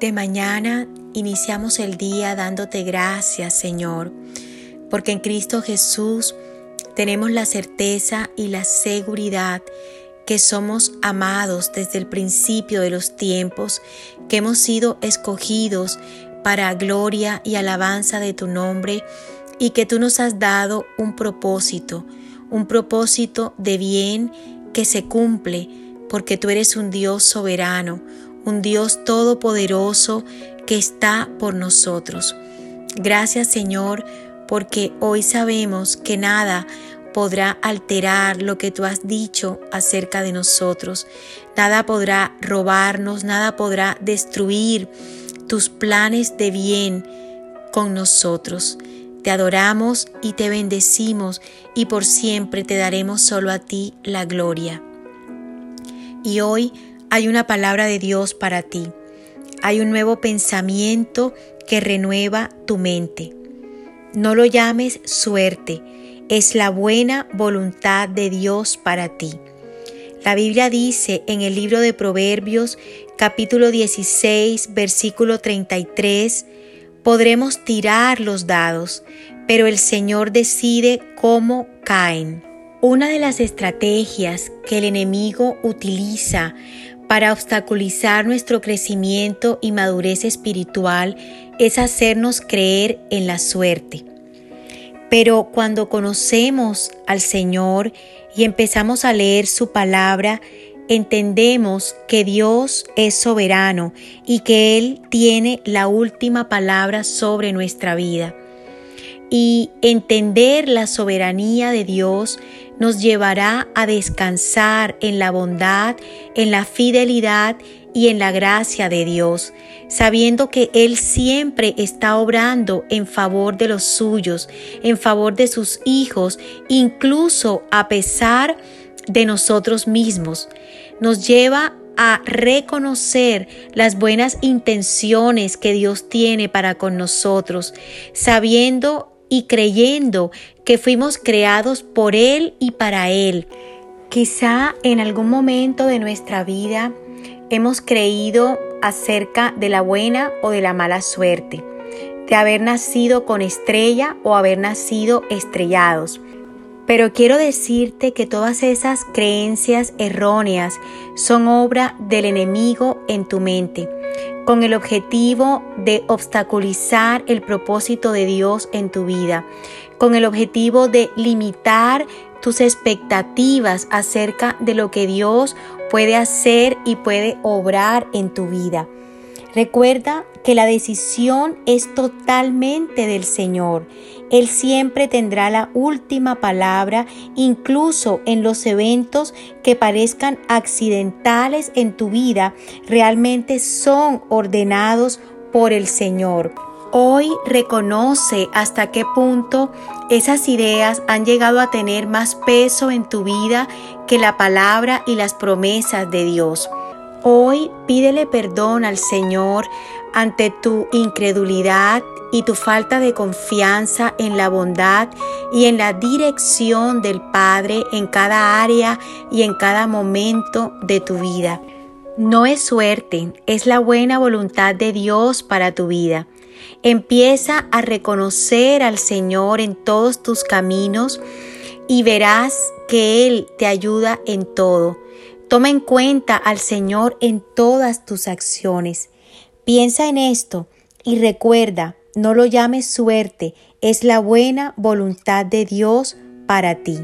De mañana iniciamos el día dándote gracias, Señor, porque en Cristo Jesús tenemos la certeza y la seguridad que somos amados desde el principio de los tiempos, que hemos sido escogidos para gloria y alabanza de tu nombre y que tú nos has dado un propósito, un propósito de bien que se cumple porque tú eres un Dios soberano, un Dios todopoderoso que está por nosotros. Gracias Señor, porque hoy sabemos que nada podrá alterar lo que tú has dicho acerca de nosotros. Nada podrá robarnos, nada podrá destruir tus planes de bien con nosotros. Te adoramos y te bendecimos y por siempre te daremos solo a ti la gloria. Y hoy hay una palabra de Dios para ti. Hay un nuevo pensamiento que renueva tu mente. No lo llames suerte, es la buena voluntad de Dios para ti. La Biblia dice en el libro de Proverbios capítulo 16 versículo 33, podremos tirar los dados, pero el Señor decide cómo caen. Una de las estrategias que el enemigo utiliza para obstaculizar nuestro crecimiento y madurez espiritual es hacernos creer en la suerte. Pero cuando conocemos al Señor y empezamos a leer su palabra, entendemos que Dios es soberano y que Él tiene la última palabra sobre nuestra vida. Y entender la soberanía de Dios nos llevará a descansar en la bondad, en la fidelidad y en la gracia de Dios, sabiendo que Él siempre está obrando en favor de los suyos, en favor de sus hijos, incluso a pesar de nosotros mismos. Nos lleva a reconocer las buenas intenciones que Dios tiene para con nosotros, sabiendo y creyendo que fuimos creados por Él y para Él. Quizá en algún momento de nuestra vida hemos creído acerca de la buena o de la mala suerte, de haber nacido con estrella o haber nacido estrellados. Pero quiero decirte que todas esas creencias erróneas son obra del enemigo en tu mente con el objetivo de obstaculizar el propósito de Dios en tu vida, con el objetivo de limitar tus expectativas acerca de lo que Dios puede hacer y puede obrar en tu vida. Recuerda que la decisión es totalmente del Señor. Él siempre tendrá la última palabra, incluso en los eventos que parezcan accidentales en tu vida, realmente son ordenados por el Señor. Hoy reconoce hasta qué punto esas ideas han llegado a tener más peso en tu vida que la palabra y las promesas de Dios. Hoy pídele perdón al Señor ante tu incredulidad y tu falta de confianza en la bondad y en la dirección del Padre en cada área y en cada momento de tu vida. No es suerte, es la buena voluntad de Dios para tu vida. Empieza a reconocer al Señor en todos tus caminos y verás que Él te ayuda en todo. Toma en cuenta al Señor en todas tus acciones. Piensa en esto y recuerda, no lo llames suerte, es la buena voluntad de Dios para ti.